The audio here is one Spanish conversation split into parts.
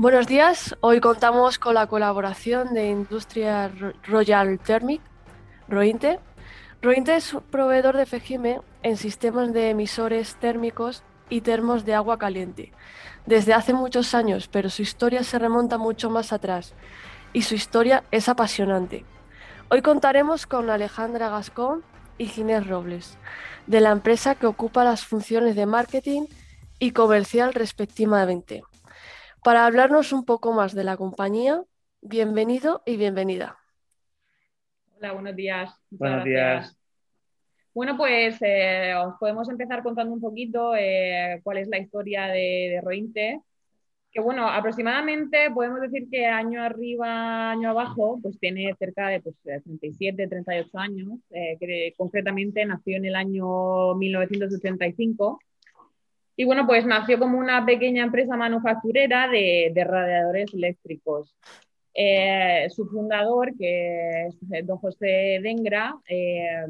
Buenos días, hoy contamos con la colaboración de Industria Royal Thermic, Rointe. Rointe es un proveedor de FEGIME en sistemas de emisores térmicos y termos de agua caliente desde hace muchos años, pero su historia se remonta mucho más atrás y su historia es apasionante. Hoy contaremos con Alejandra Gascón y Ginés Robles, de la empresa que ocupa las funciones de marketing y comercial respectivamente. Para hablarnos un poco más de la compañía, bienvenido y bienvenida. Hola, buenos días. buenos días. Bueno, pues eh, os podemos empezar contando un poquito eh, cuál es la historia de, de Rointe. Que bueno, aproximadamente podemos decir que año arriba, año abajo, pues tiene cerca de pues, 37, 38 años, eh, que concretamente nació en el año 1985 y bueno, pues nació como una pequeña empresa manufacturera de, radiadores eléctricos. Eh, su fundador, que es eh, don José Dengra, eh,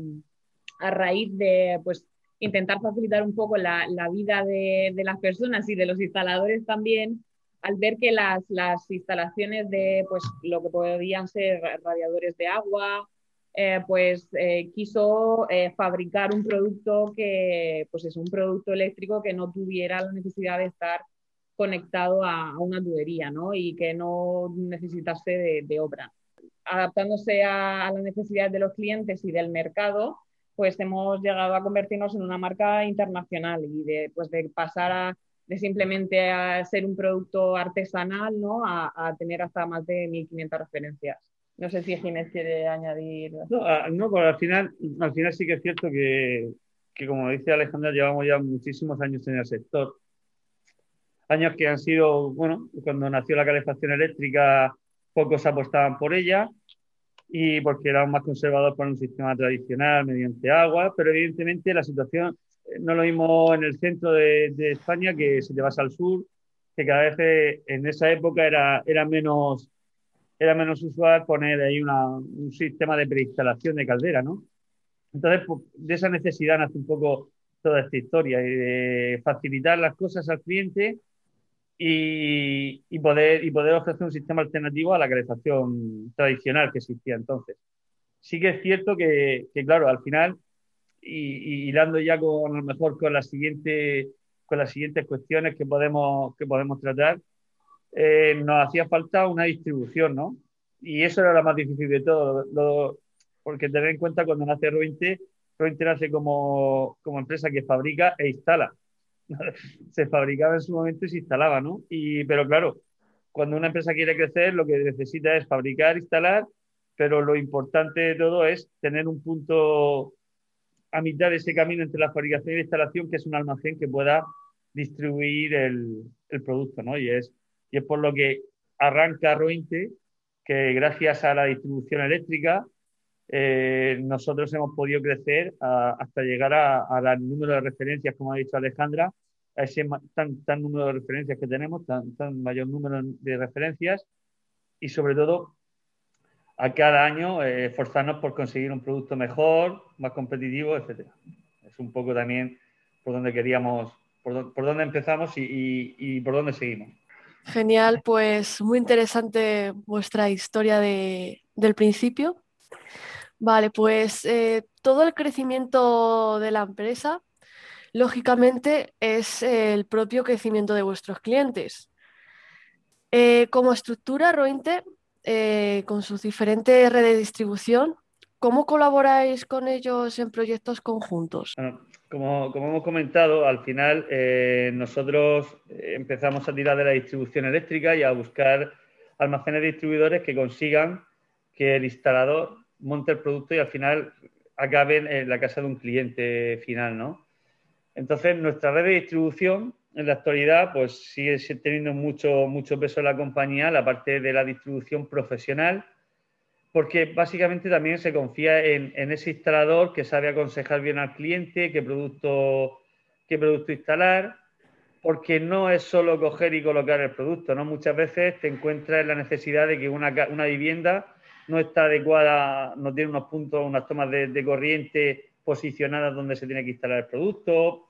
a raíz de pues, intentar facilitar un poco la, vida de, las personas y de los instaladores también, al ver que las, las instalaciones de pues, lo que podían ser radiadores de agua, eh, pues eh, quiso eh, fabricar un producto que, pues es un producto eléctrico que no tuviera la necesidad de estar conectado a, una tubería, ¿no? Y que no necesitase de, obra. Adaptándose a, a, las necesidades de los clientes y del mercado, pues hemos llegado a convertirnos en una marca internacional y de, pues de pasar a, de simplemente a ser un producto artesanal, ¿no? A, a tener hasta más de 1.500 referencias. No sé si Ginés quiere añadir. No, no al final, al final sí que es cierto que, como dice Alejandra, llevamos ya muchísimos años en el sector. Años que han sido, bueno, cuando nació la calefacción eléctrica, pocos apostaban por ella y porque eran más conservadores por un sistema tradicional mediante agua, pero evidentemente la situación eh, no lo mismo en el centro de, España que si te vas al sur, que cada vez eh, en esa época era, era menos era menos usual poner ahí un sistema de preinstalación de caldera, ¿no? Entonces, pues, de esa necesidad nace un poco toda esta historia y de facilitar las cosas al cliente y, poder, y poder ofrecer un sistema alternativo a la calefacción tradicional que existía entonces. Sí que es cierto que, claro, al final, y, y, dando ya con a lo mejor con, la siguiente, con las siguientes cuestiones que podemos, que podemos tratar, eh, nos hacía falta una distribución, ¿no? Y eso era lo más difícil de todo, porque tener en cuenta cuando nace Rointe, Rointe nace como, como empresa que fabrica e instala. se fabricaba en su momento y se instalaba, ¿no? Y, pero claro, cuando una empresa quiere crecer, lo que necesita es fabricar, instalar, pero lo importante de todo es tener un punto a mitad de ese camino entre la fabricación y la instalación, que es un almacén que pueda distribuir el, el producto, ¿no? Y es y es por lo que arranca Rointe, que gracias a la distribución eléctrica eh, nosotros hemos podido crecer hasta llegar a, al número de referencias, como ha dicho Alejandra, a ese tan, tan número de referencias que tenemos, tan, tan mayor número de referencias y sobre todo a cada año eh, esforzarnos por conseguir un producto mejor, más competitivo, etc. Es un poco también por donde queríamos, por, por dónde empezamos y por dónde seguimos. Genial, pues muy interesante vuestra historia del principio. Vale, pues eh, todo el crecimiento de la empresa, lógicamente, es el propio crecimiento de vuestros clientes. Eh, como estructura, Rointe, eh, con sus diferentes redes de distribución, ¿cómo colaboráis con ellos en proyectos conjuntos? Como, hemos comentado, al final eh, nosotros empezamos a tirar de la distribución eléctrica y a buscar almacenes distribuidores que consigan que el instalador monte el producto y al final acabe en la casa de un cliente final, ¿no? Entonces, nuestra red de distribución en la actualidad pues sigue teniendo mucho, mucho peso en la compañía, la parte de la distribución profesional, porque básicamente también se confía en, ese instalador que sabe aconsejar bien al cliente qué producto, qué producto instalar, porque no es solo coger y colocar el producto, ¿no? Muchas veces te encuentras en la necesidad de que una, vivienda no está adecuada, no tiene unos puntos, unas tomas de, corriente posicionadas donde se tiene que instalar el producto,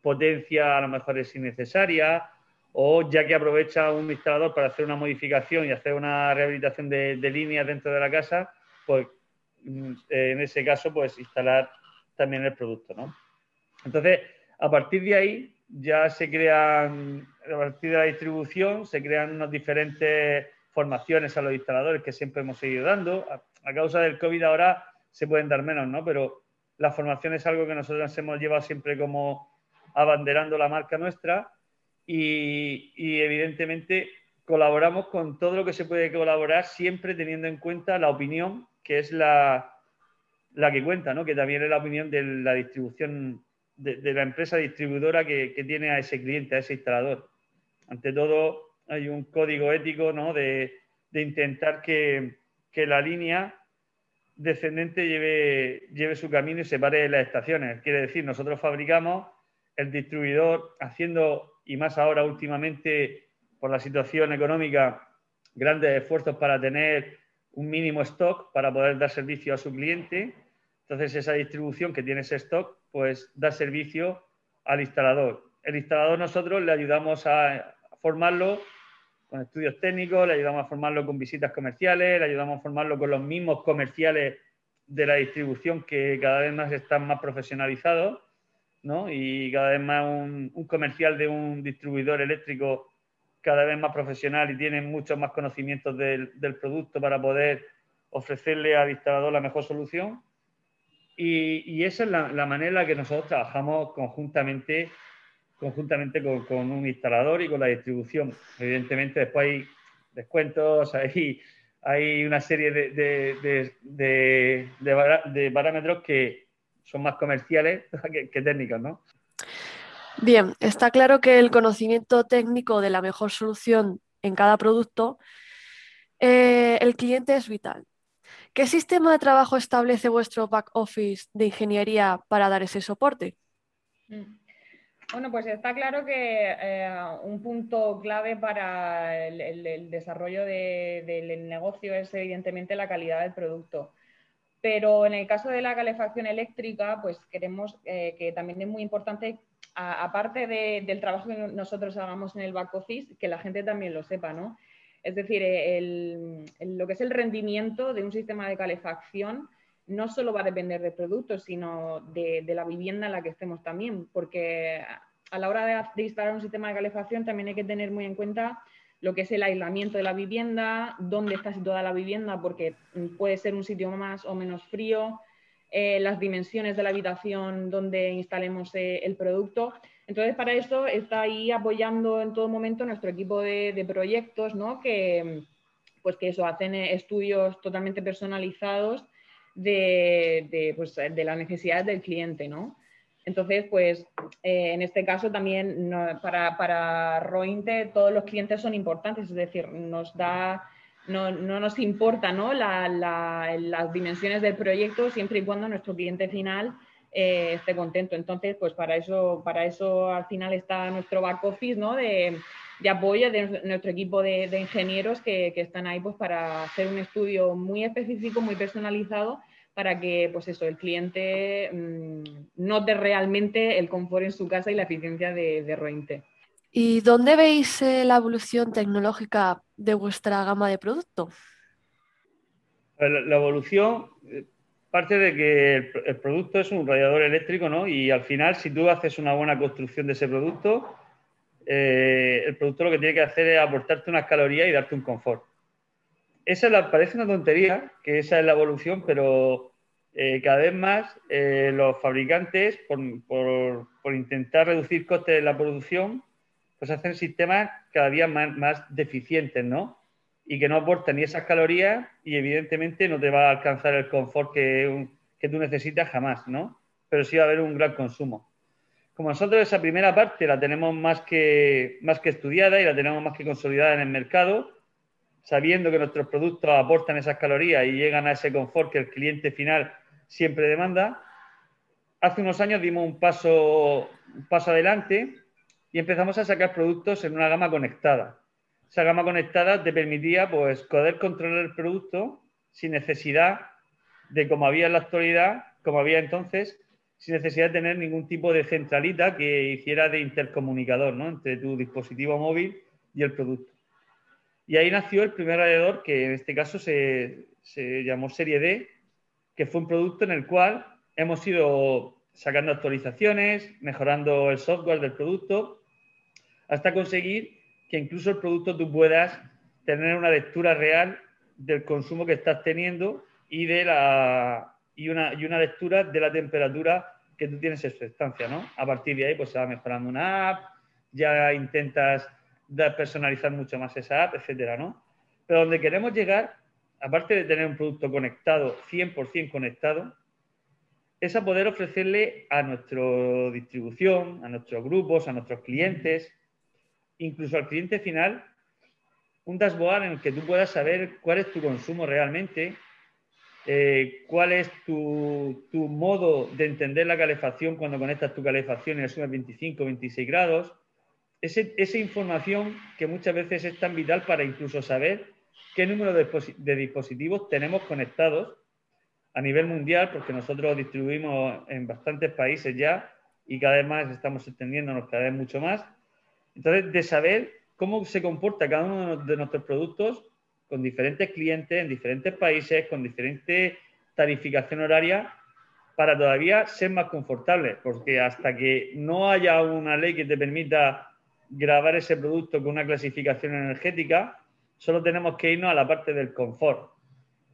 potencia a lo mejor es innecesaria, o ya que aprovecha un instalador para hacer una modificación y hacer una rehabilitación de, líneas dentro de la casa, pues mm, en ese caso, pues instalar también el producto, ¿no? Entonces, a partir de ahí ya se crean, a partir de la distribución, se crean unas diferentes formaciones a los instaladores que siempre hemos seguido dando. A, a causa del COVID ahora se pueden dar menos, ¿no? Pero la formación es algo que nosotros hemos llevado siempre como abanderando la marca nuestra y, evidentemente colaboramos con todo lo que se puede colaborar, siempre teniendo en cuenta la opinión que es la, la que cuenta, ¿no? que también es la opinión de la distribución, de, la empresa distribuidora que, tiene a ese cliente, a ese instalador. Ante todo, hay un código ético ¿no? de, intentar que, que, la línea descendente lleve, lleve su camino y se pare de las estaciones. Quiere decir, nosotros fabricamos, el distribuidor haciendo y más ahora últimamente por la situación económica, grandes esfuerzos para tener un mínimo stock para poder dar servicio a su cliente. Entonces esa distribución que tiene ese stock, pues da servicio al instalador. El instalador nosotros le ayudamos a formarlo con estudios técnicos, le ayudamos a formarlo con visitas comerciales, le ayudamos a formarlo con los mismos comerciales de la distribución que cada vez más están más profesionalizados y cada vez más un, comercial de un distribuidor eléctrico cada vez más profesional y tiene muchos más conocimientos del, producto para poder ofrecerle al instalador la mejor solución. Y, esa es la, manera en la que nosotros trabajamos conjuntamente, conjuntamente con, un instalador y con la distribución. Evidentemente, después hay descuentos, hay, hay una serie de, de parámetros que, son más comerciales que, técnicos, ¿no? Bien, está claro que el conocimiento técnico de la mejor solución en cada producto, eh, el cliente es vital. ¿Qué sistema de trabajo establece vuestro back office de ingeniería para dar ese soporte? Mm. Bueno, pues está claro que eh, un punto clave para el, desarrollo del negocio es evidentemente la calidad del producto. Pero en el caso de la calefacción eléctrica, pues queremos eh, que también es muy importante, aparte del trabajo que nosotros hagamos en el back office, que la gente también lo sepa, ¿no? Es decir, lo que es el rendimiento de un sistema de calefacción no solo va a depender del producto, sino de, la vivienda en la que estemos también, porque a la hora de instalar un sistema de calefacción también hay que tener muy en cuenta lo que es el aislamiento de la vivienda, dónde está situada la vivienda, porque puede ser un sitio más o menos frío, eh, las dimensiones de la habitación donde instalemos eh, el producto. Entonces, para eso está ahí apoyando en todo momento nuestro equipo de, proyectos, ¿no? que, pues que eso, hacen eh, estudios totalmente personalizados de, pues, de las necesidades del cliente. ¿no? Entonces, pues eh, en este caso también para, Rointe todos los clientes son importantes, es decir, nos da, no, nos importa ¿no? las dimensiones del proyecto siempre y cuando nuestro cliente final eh, esté contento. Entonces, pues para eso, para eso al final está nuestro back office ¿no? de, apoyo de nuestro equipo de, ingenieros que, que, están ahí pues, para hacer un estudio muy específico, muy personalizado para que pues eso, el cliente mm, note realmente el confort en su casa y la eficiencia de, de Rointe. ¿Y dónde veis eh, la evolución tecnológica de vuestra gama de producto? La, evolución eh, parte de que el, producto es un radiador eléctrico, ¿no? Y al final, si tú haces una buena construcción de ese producto, eh, el producto lo que tiene que hacer es aportarte unas calorías y darte un confort esa la, parece una tontería, que esa es la evolución, pero eh, cada vez más eh, los fabricantes, por, intentar reducir costes de la producción, pues hacen sistemas cada día más, deficientes, ¿no? Y que no aportan ni esas calorías y evidentemente no te va a alcanzar el confort que, que tú necesitas jamás, ¿no? Pero sí va a haber un gran consumo. Como nosotros esa primera parte la tenemos más que, más que estudiada y la tenemos más que consolidada en el mercado, sabiendo que nuestros productos aportan esas calorías y llegan a ese confort que el cliente final siempre demanda, hace unos años dimos un paso, paso adelante y empezamos a sacar productos en una gama conectada. Esa gama conectada te permitía pues, poder controlar el producto sin necesidad de, como había en la actualidad, como había entonces, sin necesidad de tener ningún tipo de centralita que hiciera de intercomunicador ¿no? entre tu dispositivo móvil y el producto. Y ahí nació el primer radiador que en este caso se, se llamó Serie D, que fue un producto en el cual hemos ido sacando actualizaciones, mejorando el software del producto, hasta conseguir que incluso el producto tú puedas tener una lectura real del consumo que estás teniendo y de la y una, y una lectura de la temperatura que tú tienes en su estancia, ¿no? A partir de ahí, pues se va mejorando una app, ya intentas personalizar mucho más esa app, etcétera, ¿no? Pero donde queremos llegar, aparte de tener un producto conectado, 100% conectado, es a poder ofrecerle a nuestra distribución, a nuestros grupos, a nuestros clientes, incluso al cliente final, un dashboard en el que tú puedas saber cuál es tu consumo realmente, eh, cuál es tu, modo de entender la calefacción cuando conectas tu calefacción y le sumas 25 26 grados. Esa información que muchas veces es tan vital para incluso saber qué número de, de dispositivos tenemos conectados a nivel mundial, porque nosotros distribuimos en bastantes países ya y cada vez más estamos extendiéndonos cada vez mucho más. Entonces, de saber cómo se comporta cada uno de nuestros productos con diferentes clientes en diferentes países, con diferente tarificación horaria, para todavía ser más confortables, porque hasta que no haya una ley que te permita grabar ese producto con una clasificación energética, solo tenemos que irnos a la parte del confort.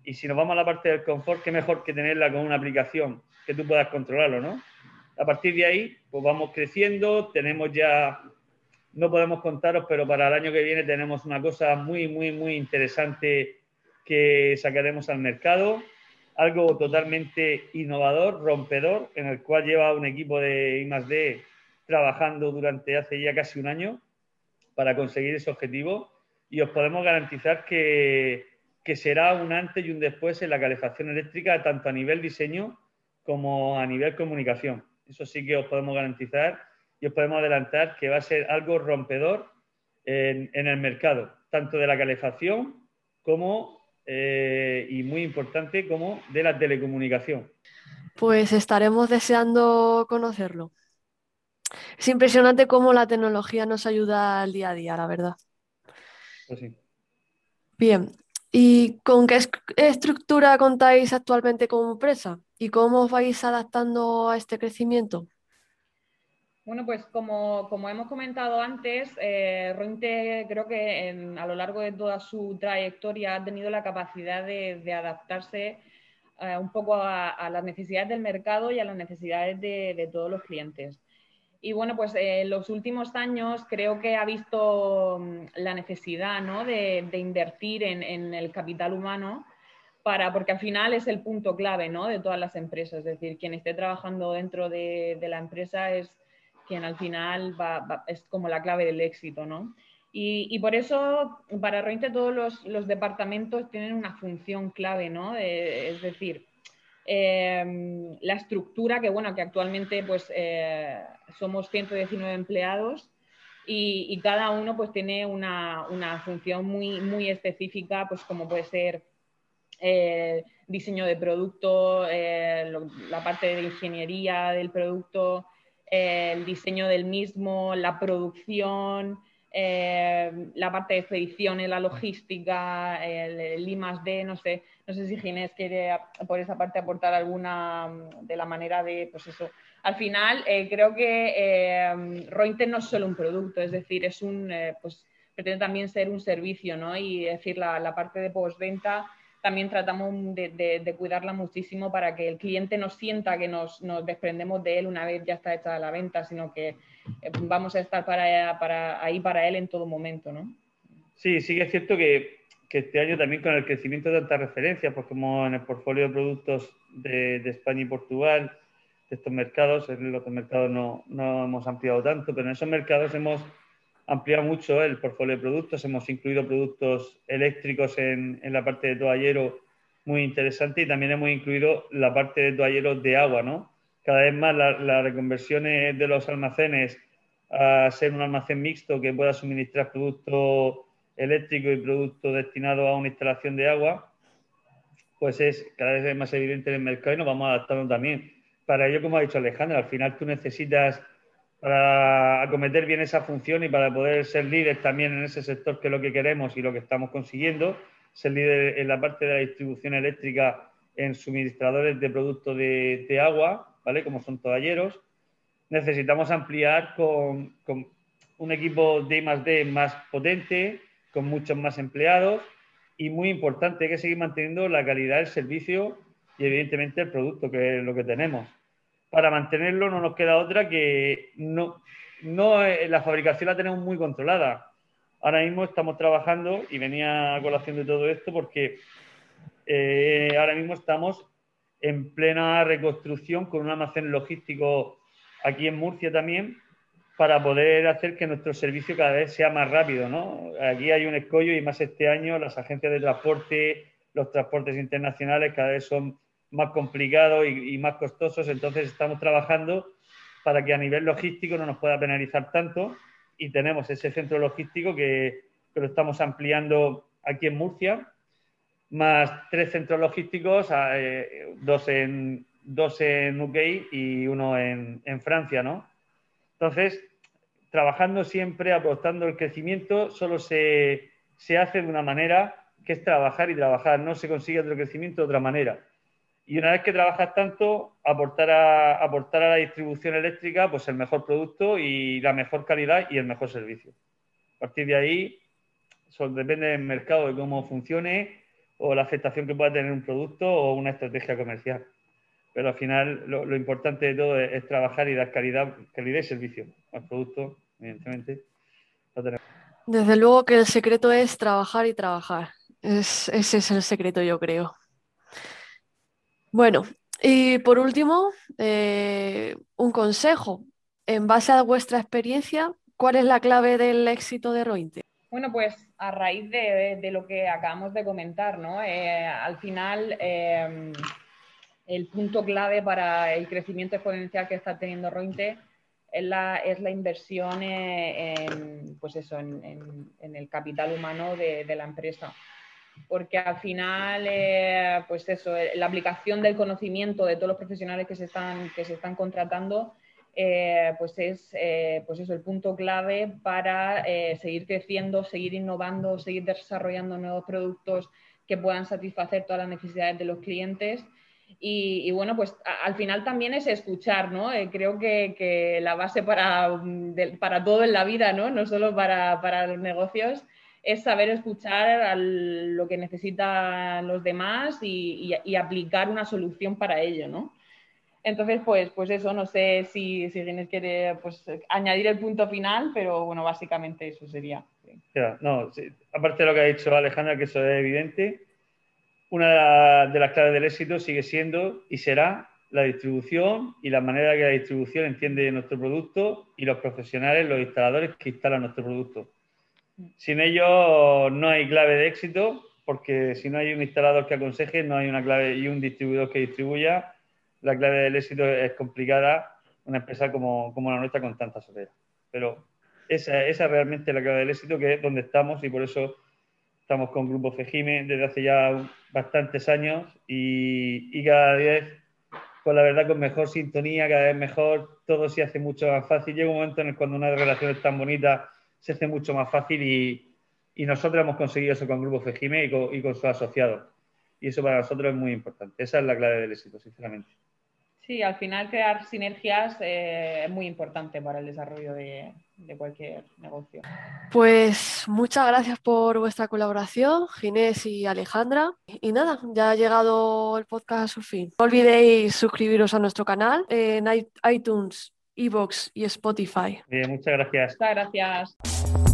Y si nos vamos a la parte del confort, qué mejor que tenerla con una aplicación que tú puedas controlarlo, ¿no? A partir de ahí, pues vamos creciendo, tenemos ya no podemos contaros, pero para el año que viene tenemos una cosa muy, muy, muy interesante que sacaremos al mercado. Algo totalmente innovador, rompedor, en el cual lleva un equipo de I+D trabajando durante hace ya casi un año para conseguir ese objetivo y os podemos garantizar que, que será un antes y un después en la calefacción eléctrica, tanto a nivel diseño como a nivel comunicación. Eso sí que os podemos garantizar y os podemos adelantar que va a ser algo rompedor en, el mercado, tanto de la calefacción como, eh, y muy importante, como de la telecomunicación. Pues estaremos deseando conocerlo. Es impresionante cómo la tecnología nos ayuda al día a día, la verdad. Pues sí. Bien, ¿y con qué estructura contáis actualmente como empresa? ¿Y cómo os vais adaptando a este crecimiento? Bueno, pues como, hemos comentado antes, eh, Rointe creo que a lo largo de toda su trayectoria ha tenido la capacidad de, adaptarse eh, un poco a, las necesidades del mercado y a las necesidades de, todos los clientes. Y bueno, pues eh, en los últimos años creo que ha visto mm, la necesidad de, invertir en, el capital humano para, porque al final es el punto clave ¿no? de todas las empresas. Es decir, quien esté trabajando dentro de la empresa es quien al final es como la clave del éxito, ¿no? Y, por eso, para Rointe, todos los, departamentos tienen una función clave, ¿no? es decir, em, la estructura, que bueno, que actualmente pues eh, somos 119 empleados y, cada uno pues tiene una, función muy, muy específica, pues como puede ser eh, diseño de producto, eh, la parte de ingeniería del producto, el diseño del mismo, la producción, eh, la parte de expediciones, la logística, el, el I D, no sé, no sé si Ginés quiere por esa parte aportar alguna mm, de la manera de, pues eso. Al final, eh, creo que eh, Rointe no es solo un producto, es decir, es un, pues pretende también ser un servicio, ¿no? Y decir, la, la parte de postventa también tratamos de, cuidarla muchísimo para que el cliente no sienta que nos, desprendemos de él una vez ya está hecha la venta, sino que eh, vamos a estar para, para, ahí para él en todo momento, ¿no? Sí, sí que es cierto que, este año también con el crecimiento de tantas referencias, pues como en el portfolio de productos de, España y Portugal, de estos mercados, en los otros mercados no, no hemos ampliado tanto, pero en esos mercados hemos ampliado mucho el portfolio de productos. Hemos incluido productos eléctricos en, la parte de toallero muy interesante y también hemos incluido la parte de toalleros de agua, ¿no? Cada vez más las la reconversiones de los almacenes a ser un almacén mixto que pueda suministrar producto eléctrico y producto destinado a una instalación de agua, pues es cada vez más evidente en el mercado y nos vamos adaptando también. para ello, como ha dicho Alejandra, al final tú necesitas para acometer bien esa función y para poder ser líder también en ese sector que es lo que queremos y lo que estamos consiguiendo, ser líder en la parte de la distribución eléctrica en suministradores de productos de, agua, Como son toalleros. Necesitamos ampliar con, un equipo de más D más potente, con muchos más empleados y muy importante, hay que seguir manteniendo la calidad del servicio y evidentemente el producto, que es lo que tenemos para mantenerlo no nos queda otra que no, no eh, la fabricación la tenemos muy controlada. Ahora mismo estamos trabajando y venía a colación de todo esto porque eh, ahora mismo estamos en plena reconstrucción con un almacén logístico aquí en Murcia también para poder hacer que nuestro servicio cada vez sea más rápido. ¿no? Aquí hay un escollo y más este año las agencias de transporte, los transportes internacionales cada vez son más complicados y, más costosos, entonces estamos trabajando para que a nivel logístico no nos pueda penalizar tanto y tenemos ese centro logístico que, lo estamos ampliando aquí en Murcia, más tres centros logísticos, eh, dos, en, dos en UK y uno en, en Francia, ¿no? Entonces, trabajando siempre, apostando el crecimiento, solo se, se hace de una manera que es trabajar y trabajar, no se consigue otro crecimiento de otra manera. Y una vez que trabajas tanto, aportar a, aportar a la distribución eléctrica pues el mejor producto y la mejor calidad y el mejor servicio. A partir de ahí, eso depende del mercado, de cómo funcione o la aceptación que pueda tener un producto o una estrategia comercial. Pero al final lo, importante de todo es, trabajar y dar calidad, calidad y servicio al producto, evidentemente. Desde luego que el secreto es trabajar y trabajar. ese es el secreto, yo creo. Bueno, y por último, eh, un consejo. En base a vuestra experiencia, ¿cuál es la clave del éxito de Rointe? Bueno, pues a raíz de, lo que acabamos de comentar, ¿no? Eh, al final, em, el punto clave para el crecimiento exponencial que está teniendo Rointe es la, es la inversión en, pues eso, en, el capital humano de la empresa porque al final, eh, pues eso, eh, la aplicación del conocimiento de todos los profesionales que se están, que se están contratando, eh, pues es pues eso, el punto clave para seguir creciendo, seguir innovando, seguir desarrollando nuevos productos que puedan satisfacer todas las necesidades de los clientes. Y, bueno, pues al final también es escuchar, ¿no? creo que, la base para, para todo en la vida, ¿no? No solo para, para los negocios, es saber escuchar lo que necesitan los demás y, aplicar una solución para ello, ¿no? Entonces, pues, pues eso, no sé si, si Ginés quiere pues, añadir el punto final, pero bueno, básicamente eso sería. no, aparte de lo que ha dicho Alejandra, que eso es evidente, una de las claves del éxito sigue siendo y será la distribución y la manera que la distribución entiende nuestro producto y los profesionales, los instaladores que instalan nuestro producto. Sin ello no hay clave de éxito, porque si no hay un instalador que aconseje, no hay una clave y un distribuidor que distribuya, la clave del éxito es complicada, una empresa como, la nuestra con tanta solera. Pero esa, esa realmente es la clave del éxito, que es donde estamos y por eso estamos con Grupo Fejime desde hace ya bastantes años y, y cada vez con la verdad con mejor sintonía, cada vez mejor, todo se hace mucho más fácil. Llega un momento en el cuando una relación es tan bonita se hace mucho más fácil y, nosotros hemos conseguido eso con Grupo Fejime y con, y con sus asociados. Y eso para nosotros es muy importante. Esa es la clave del éxito, sinceramente. Sí, al final crear sinergias eh, es muy importante para el desarrollo de, cualquier negocio. Pues muchas gracias por vuestra colaboración, Ginés y Alejandra. Y nada, ya ha llegado el podcast a su fin. No olvidéis suscribiros a nuestro canal en iTunes Evox y Spotify. Bien, muchas gracias. Muchas gracias.